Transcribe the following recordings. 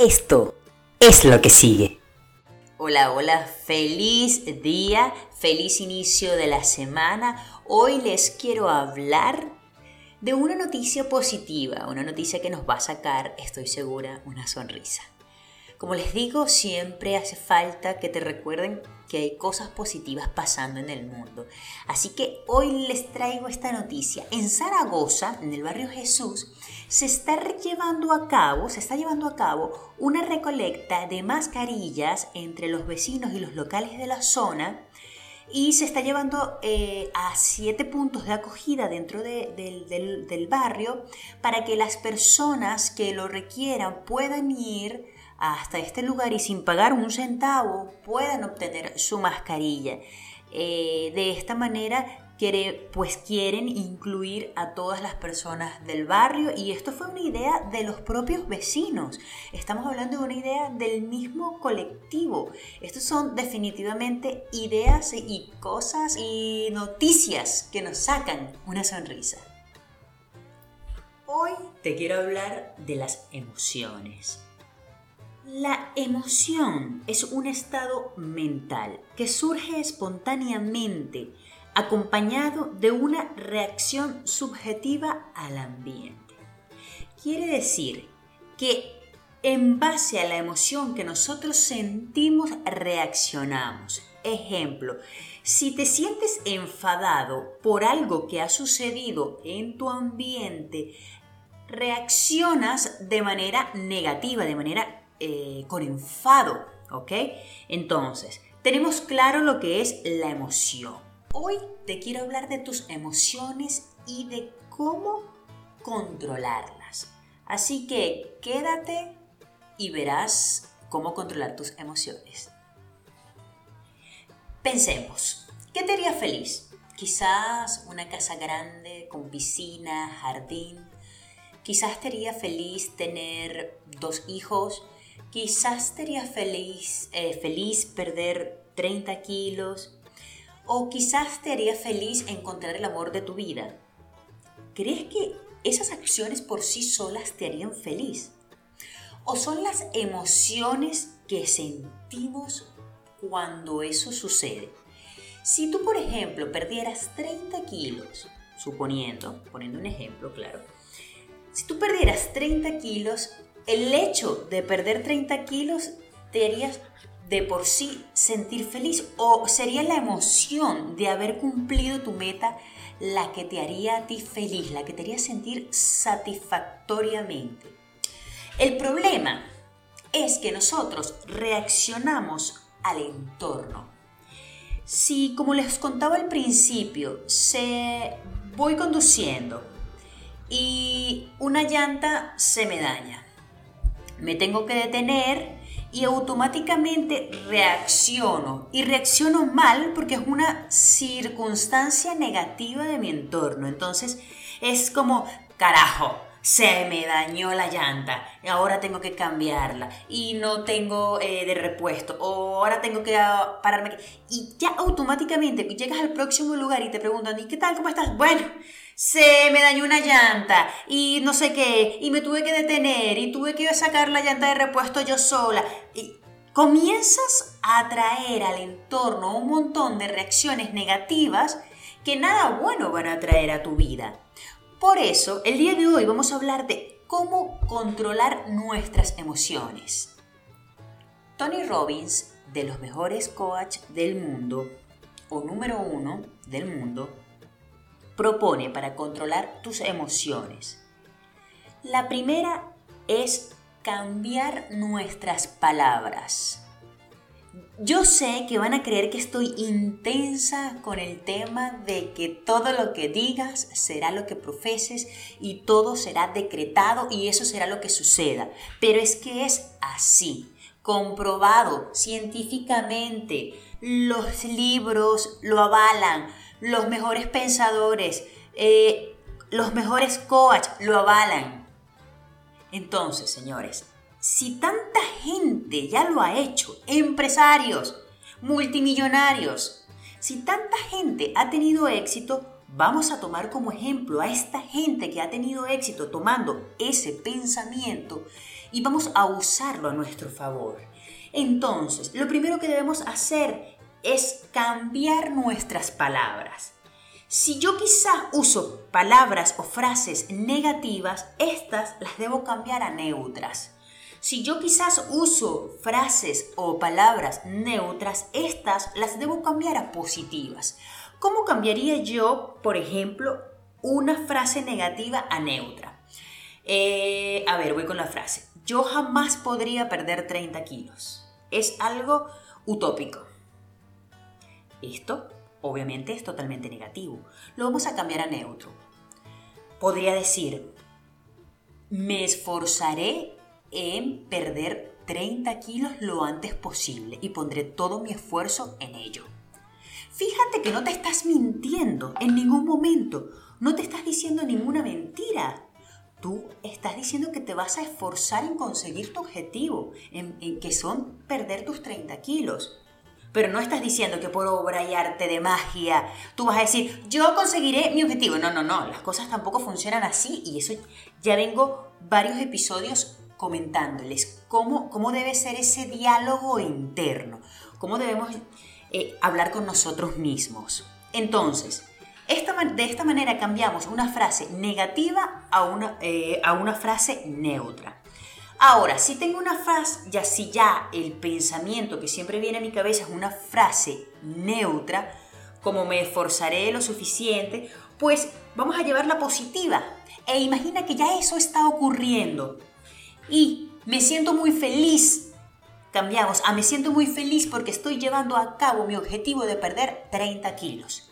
Esto es lo que sigue. Hola, hola, feliz día, feliz inicio de la semana. Hoy les quiero hablar de una noticia positiva, una noticia que nos va a sacar, estoy segura, una sonrisa. Como les digo, siempre hace falta que te recuerden que hay cosas positivas pasando en el mundo. Así que hoy les traigo esta noticia. En Zaragoza, en el barrio Jesús, se está llevando a cabo, se está llevando a cabo una recolecta de mascarillas entre los vecinos y los locales de la zona y se está llevando eh, a siete puntos de acogida dentro del barrio para que las personas que lo requieran puedan ir hasta este lugar y sin pagar un centavo puedan obtener su mascarilla. Eh, de esta manera pues quieren incluir a todas las personas del barrio y esto fue una idea de los propios vecinos. Estamos hablando de una idea del mismo colectivo. Estos son definitivamente ideas y cosas y noticias que nos sacan una sonrisa. Hoy te quiero hablar de las emociones. La emoción es un estado mental que surge espontáneamente acompañado de una reacción subjetiva al ambiente. Quiere decir que en base a la emoción que nosotros sentimos reaccionamos. Ejemplo, si te sientes enfadado por algo que ha sucedido en tu ambiente, reaccionas de manera negativa, de manera eh, con enfado, ¿ok? Entonces, tenemos claro lo que es la emoción. Hoy te quiero hablar de tus emociones y de cómo controlarlas. Así que quédate y verás cómo controlar tus emociones. Pensemos, ¿qué te haría feliz? Quizás una casa grande con piscina, jardín. Quizás te haría feliz tener dos hijos Quizás te feliz, eh, feliz perder 30 kilos o quizás te haría feliz encontrar el amor de tu vida. ¿Crees que esas acciones por sí solas te harían feliz? ¿O son las emociones que sentimos cuando eso sucede? Si tú, por ejemplo, perdieras 30 kilos, suponiendo, poniendo un ejemplo, claro, si tú perdieras 30 kilos, el hecho de perder 30 kilos te haría de por sí sentir feliz o sería la emoción de haber cumplido tu meta la que te haría a ti feliz, la que te haría sentir satisfactoriamente. El problema es que nosotros reaccionamos al entorno. Si, como les contaba al principio, se voy conduciendo y una llanta se me daña, me tengo que detener y automáticamente reacciono. Y reacciono mal porque es una circunstancia negativa de mi entorno. Entonces es como, carajo, se me dañó la llanta, ahora tengo que cambiarla y no tengo eh, de repuesto, o ahora tengo que ah, pararme. Y ya automáticamente llegas al próximo lugar y te preguntan, ¿y qué tal? ¿Cómo estás? Bueno, se me dañó una llanta y no sé qué, y me tuve que detener y tuve que sacar la llanta de repuesto yo sola. Y comienzas a atraer al entorno un montón de reacciones negativas que nada bueno van a traer a tu vida. Por eso, el día de hoy vamos a hablar de cómo controlar nuestras emociones. Tony Robbins, de los mejores coaches del mundo, o número uno del mundo, propone para controlar tus emociones. La primera es cambiar nuestras palabras. Yo sé que van a creer que estoy intensa con el tema de que todo lo que digas será lo que profeses y todo será decretado y eso será lo que suceda. Pero es que es así, comprobado científicamente. Los libros lo avalan, los mejores pensadores, eh, los mejores coaches lo avalan. Entonces, señores, si tanta gente ya lo ha hecho, empresarios, multimillonarios, si tanta gente ha tenido éxito, vamos a tomar como ejemplo a esta gente que ha tenido éxito tomando ese pensamiento y vamos a usarlo a nuestro favor. Entonces, lo primero que debemos hacer es cambiar nuestras palabras. Si yo quizá uso palabras o frases negativas, estas las debo cambiar a neutras. Si yo quizás uso frases o palabras neutras, estas las debo cambiar a positivas. ¿Cómo cambiaría yo, por ejemplo, una frase negativa a neutra? Eh, a ver, voy con la frase. Yo jamás podría perder 30 kilos. Es algo utópico. Esto obviamente es totalmente negativo. Lo vamos a cambiar a neutro. Podría decir, me esforzaré en perder 30 kilos lo antes posible y pondré todo mi esfuerzo en ello. Fíjate que no te estás mintiendo en ningún momento, no te estás diciendo ninguna mentira. Tú estás diciendo que te vas a esforzar en conseguir tu objetivo, en, en que son perder tus 30 kilos. Pero no estás diciendo que por obra y arte de magia tú vas a decir, yo conseguiré mi objetivo. No, no, no, las cosas tampoco funcionan así y eso ya vengo varios episodios comentándoles cómo, cómo debe ser ese diálogo interno, cómo debemos eh, hablar con nosotros mismos. Entonces, esta, de esta manera cambiamos una frase negativa a una, eh, a una frase neutra. Ahora, si tengo una frase, ya si ya el pensamiento que siempre viene a mi cabeza es una frase neutra, como me esforzaré lo suficiente, pues vamos a llevarla positiva. E imagina que ya eso está ocurriendo. Y me siento muy feliz. Cambiamos a me siento muy feliz porque estoy llevando a cabo mi objetivo de perder 30 kilos.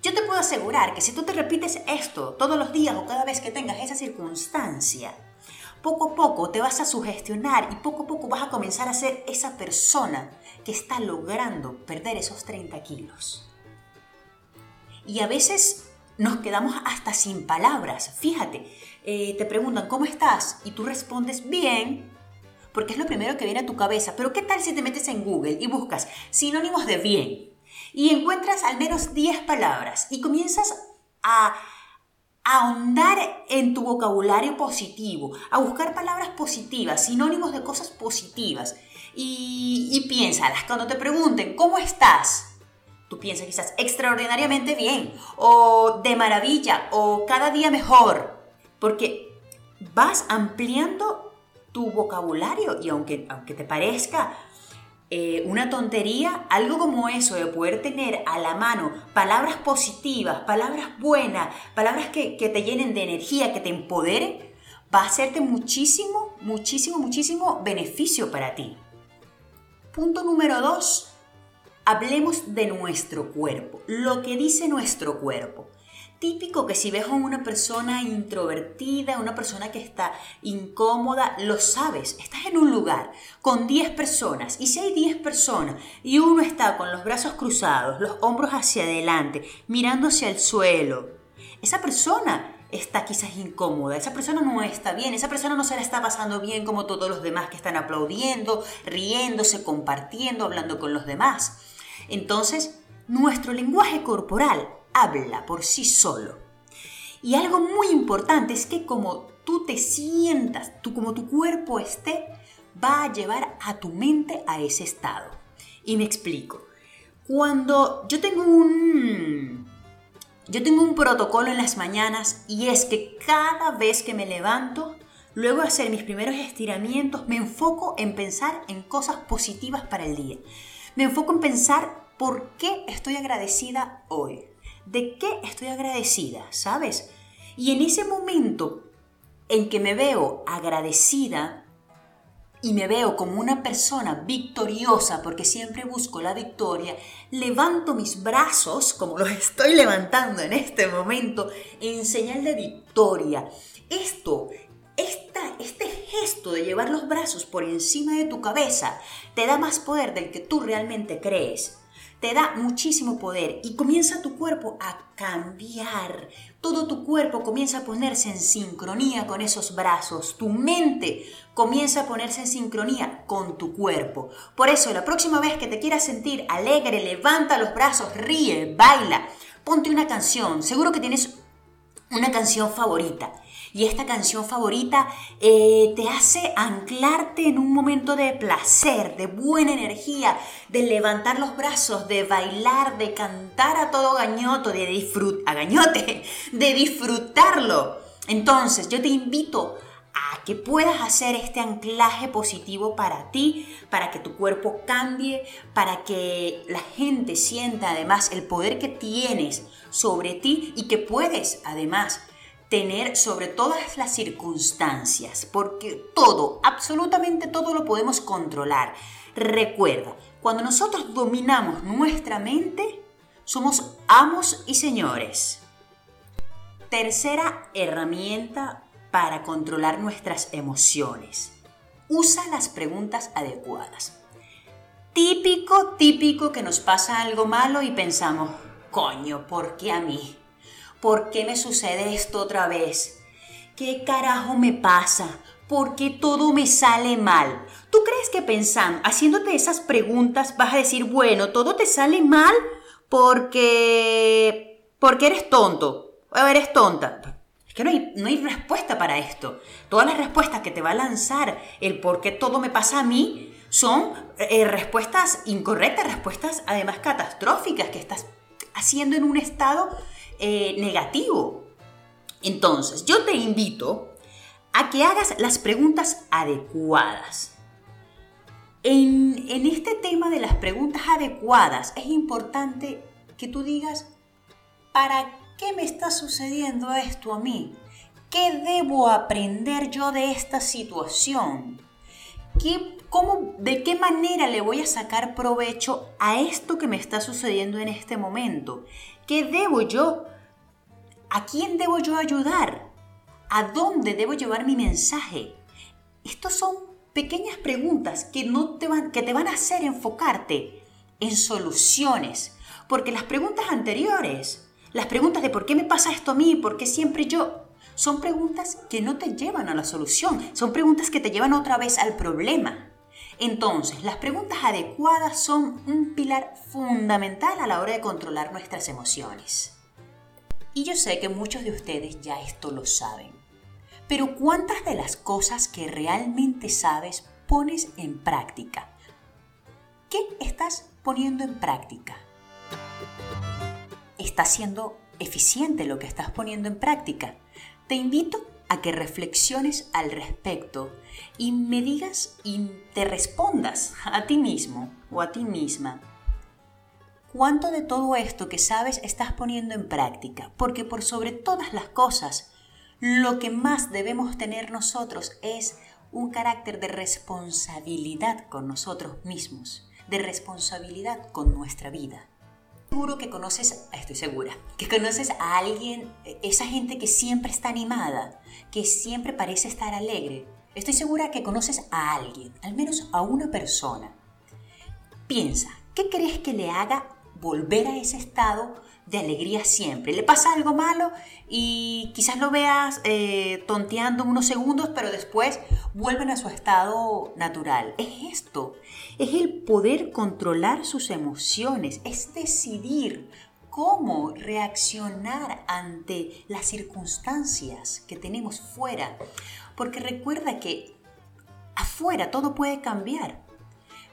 Yo te puedo asegurar que si tú te repites esto todos los días o cada vez que tengas esa circunstancia, poco a poco te vas a sugestionar y poco a poco vas a comenzar a ser esa persona que está logrando perder esos 30 kilos. Y a veces nos quedamos hasta sin palabras. Fíjate, eh, te preguntan, ¿cómo estás? Y tú respondes, bien, porque es lo primero que viene a tu cabeza. Pero ¿qué tal si te metes en Google y buscas sinónimos de bien? Y encuentras al menos 10 palabras y comienzas a ahondar en tu vocabulario positivo, a buscar palabras positivas, sinónimos de cosas positivas. Y, y piénsalas, cuando te pregunten, ¿cómo estás? Tú piensas quizás extraordinariamente bien, o de maravilla, o cada día mejor, porque vas ampliando tu vocabulario y aunque, aunque te parezca eh, una tontería, algo como eso de poder tener a la mano palabras positivas, palabras buenas, palabras que, que te llenen de energía, que te empoderen, va a hacerte muchísimo, muchísimo, muchísimo beneficio para ti. Punto número dos, hablemos de nuestro cuerpo, lo que dice nuestro cuerpo típico que si ves a una persona introvertida, una persona que está incómoda, lo sabes. Estás en un lugar con 10 personas y si hay 10 personas y uno está con los brazos cruzados, los hombros hacia adelante, mirando hacia el suelo, esa persona está quizás incómoda, esa persona no está bien, esa persona no se la está pasando bien como todos los demás que están aplaudiendo, riéndose, compartiendo, hablando con los demás. Entonces, nuestro lenguaje corporal habla por sí solo. Y algo muy importante es que como tú te sientas, tú, como tu cuerpo esté, va a llevar a tu mente a ese estado. Y me explico. Cuando yo tengo un yo tengo un protocolo en las mañanas y es que cada vez que me levanto, luego de hacer mis primeros estiramientos, me enfoco en pensar en cosas positivas para el día. Me enfoco en pensar por qué estoy agradecida hoy de qué estoy agradecida, ¿sabes? Y en ese momento en que me veo agradecida y me veo como una persona victoriosa, porque siempre busco la victoria, levanto mis brazos, como los estoy levantando en este momento, en señal de victoria. Esto esta, este gesto de llevar los brazos por encima de tu cabeza te da más poder del que tú realmente crees te da muchísimo poder y comienza tu cuerpo a cambiar. Todo tu cuerpo comienza a ponerse en sincronía con esos brazos. Tu mente comienza a ponerse en sincronía con tu cuerpo. Por eso, la próxima vez que te quieras sentir alegre, levanta los brazos, ríe, baila, ponte una canción. Seguro que tienes una canción favorita. Y esta canción favorita eh, te hace anclarte en un momento de placer, de buena energía, de levantar los brazos, de bailar, de cantar a todo gañoto, de disfrutar, gañote, de disfrutarlo. Entonces, yo te invito a que puedas hacer este anclaje positivo para ti, para que tu cuerpo cambie, para que la gente sienta además el poder que tienes sobre ti y que puedes además tener sobre todas las circunstancias, porque todo, absolutamente todo lo podemos controlar. Recuerda, cuando nosotros dominamos nuestra mente, somos amos y señores. Tercera herramienta para controlar nuestras emociones. Usa las preguntas adecuadas. Típico, típico que nos pasa algo malo y pensamos, coño, ¿por qué a mí? ¿Por qué me sucede esto otra vez? ¿Qué carajo me pasa? ¿Por qué todo me sale mal? ¿Tú crees que pensando, haciéndote esas preguntas, vas a decir, bueno, todo te sale mal porque porque eres tonto o eres tonta? que no hay, no hay respuesta para esto. Todas las respuestas que te va a lanzar el por qué todo me pasa a mí son eh, respuestas incorrectas, respuestas además catastróficas que estás haciendo en un estado eh, negativo. Entonces, yo te invito a que hagas las preguntas adecuadas. En, en este tema de las preguntas adecuadas es importante que tú digas, ¿para qué? ¿qué me está sucediendo esto a mí? ¿Qué debo aprender yo de esta situación? ¿Qué, cómo, ¿De qué manera le voy a sacar provecho a esto que me está sucediendo en este momento? ¿Qué debo yo? ¿A quién debo yo ayudar? ¿A dónde debo llevar mi mensaje? Estos son pequeñas preguntas que, no te van, que te van a hacer enfocarte en soluciones, porque las preguntas anteriores las preguntas de por qué me pasa esto a mí, por qué siempre yo, son preguntas que no te llevan a la solución, son preguntas que te llevan otra vez al problema. Entonces, las preguntas adecuadas son un pilar fundamental a la hora de controlar nuestras emociones. Y yo sé que muchos de ustedes ya esto lo saben, pero ¿cuántas de las cosas que realmente sabes pones en práctica? ¿Qué estás poniendo en práctica? está siendo eficiente lo que estás poniendo en práctica. Te invito a que reflexiones al respecto y me digas y te respondas a ti mismo o a ti misma. Cuánto de todo esto que sabes estás poniendo en práctica, porque por sobre todas las cosas, lo que más debemos tener nosotros es un carácter de responsabilidad con nosotros mismos, de responsabilidad con nuestra vida seguro que conoces, estoy segura, que conoces a alguien, esa gente que siempre está animada, que siempre parece estar alegre. Estoy segura que conoces a alguien, al menos a una persona. Piensa, ¿qué crees que le haga volver a ese estado de alegría siempre. Le pasa algo malo y quizás lo veas eh, tonteando unos segundos, pero después vuelven a su estado natural. Es esto, es el poder controlar sus emociones, es decidir cómo reaccionar ante las circunstancias que tenemos fuera. Porque recuerda que afuera todo puede cambiar.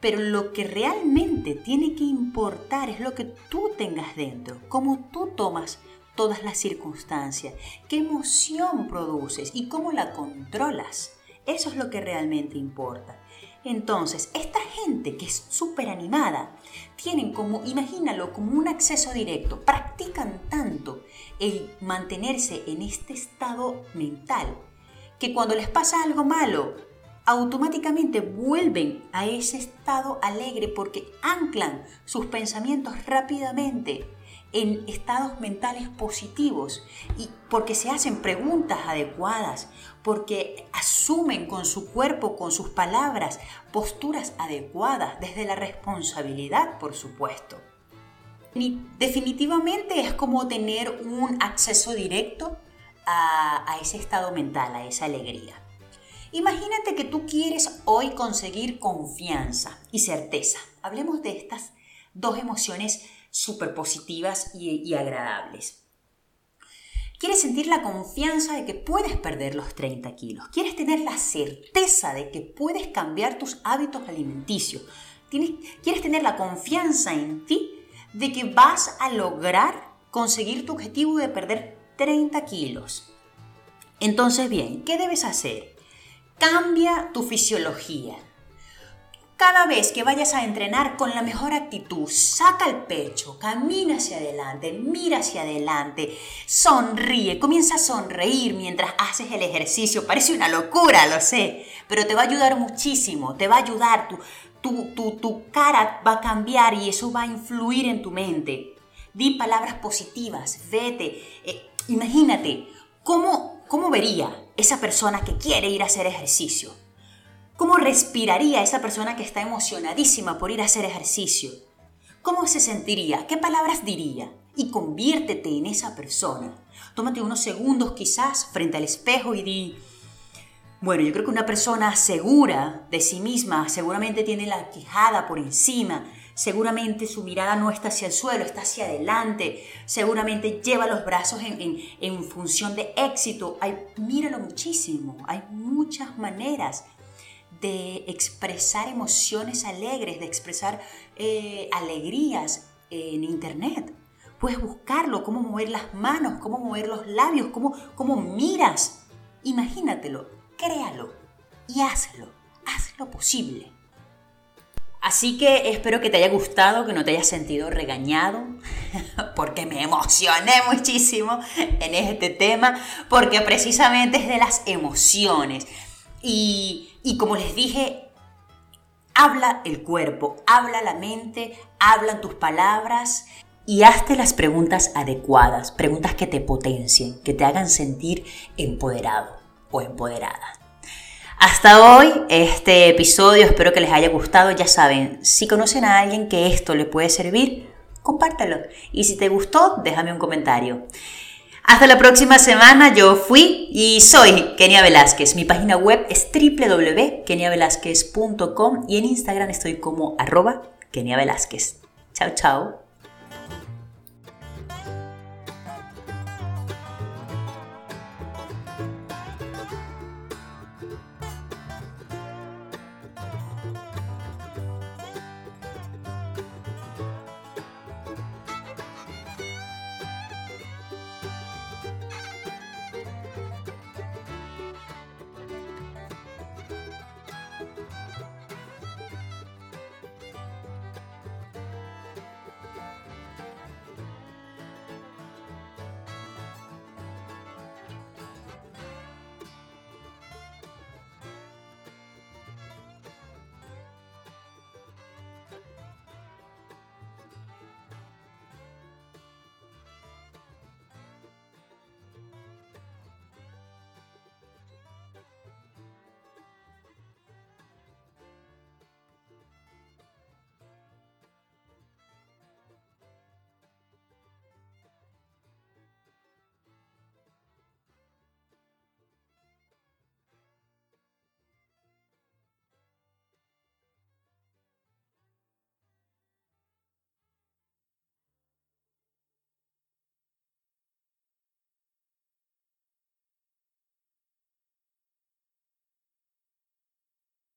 Pero lo que realmente tiene que importar es lo que tú tengas dentro, cómo tú tomas todas las circunstancias, qué emoción produces y cómo la controlas. Eso es lo que realmente importa. Entonces, esta gente que es súper animada, tienen como, imagínalo, como un acceso directo, practican tanto el mantenerse en este estado mental, que cuando les pasa algo malo, automáticamente vuelven a ese estado alegre porque anclan sus pensamientos rápidamente en estados mentales positivos y porque se hacen preguntas adecuadas, porque asumen con su cuerpo, con sus palabras, posturas adecuadas desde la responsabilidad, por supuesto. Definitivamente es como tener un acceso directo a ese estado mental, a esa alegría. Imagínate que tú quieres hoy conseguir confianza y certeza. Hablemos de estas dos emociones súper positivas y, agradables. Quieres sentir la confianza de que puedes perder los 30 kilos. Quieres tener la certeza de que puedes cambiar tus hábitos alimenticios. quieres tener la confianza en ti de que vas a lograr conseguir tu objetivo de perder 30 kilos. Entonces, bien, ¿qué debes hacer? Cambia tu fisiología. Cada vez que vayas a entrenar con la mejor actitud, saca el pecho, camina hacia adelante, mira hacia adelante, sonríe, comienza a sonreír mientras haces el ejercicio. Parece una locura, lo sé, pero te va a ayudar muchísimo, te va a ayudar, tu, tu, tu, cara va a cambiar y eso va a influir en tu mente. Di palabras positivas, vete, eh, imagínate, ¿cómo, ¿cómo vería esa persona que quiere ir a hacer ejercicio? ¿Cómo respiraría esa persona que está emocionadísima por ir a hacer ejercicio? ¿Cómo se sentiría? ¿Qué palabras diría? Y conviértete en esa persona. Tómate unos segundos quizás frente al espejo y di, bueno, yo creo que una persona segura de sí misma seguramente tiene la quijada por encima, seguramente su mirada no está hacia el suelo, está hacia adelante, seguramente lleva los brazos en, función de éxito. Hay, míralo muchísimo, hay muchas maneras de expresar emociones alegres, de expresar eh, alegrías en Internet. Puedes buscarlo, cómo mover las manos, cómo mover los labios, cómo, cómo miras. Imagínatelo, créalo y hazlo, hazlo posible. Así que espero que te haya gustado, que no te hayas sentido regañado, porque me emocioné muchísimo en este tema, porque precisamente es de las emociones. Y, como les dije, habla el cuerpo, habla la mente, hablan tus palabras y hazte las preguntas adecuadas, preguntas que te potencien, que te hagan sentir empoderado o empoderada. Hasta hoy, este episodio, espero que les haya gustado. Ya saben, si conocen a alguien que esto le puede servir, compártelo. Y si te gustó, déjame un comentario. Hasta la próxima semana, yo fui y soy Kenia Velázquez. Mi página web es www.keniavelázquez.com y en Instagram estoy como arroba Kenia Velázquez. Chao, chao.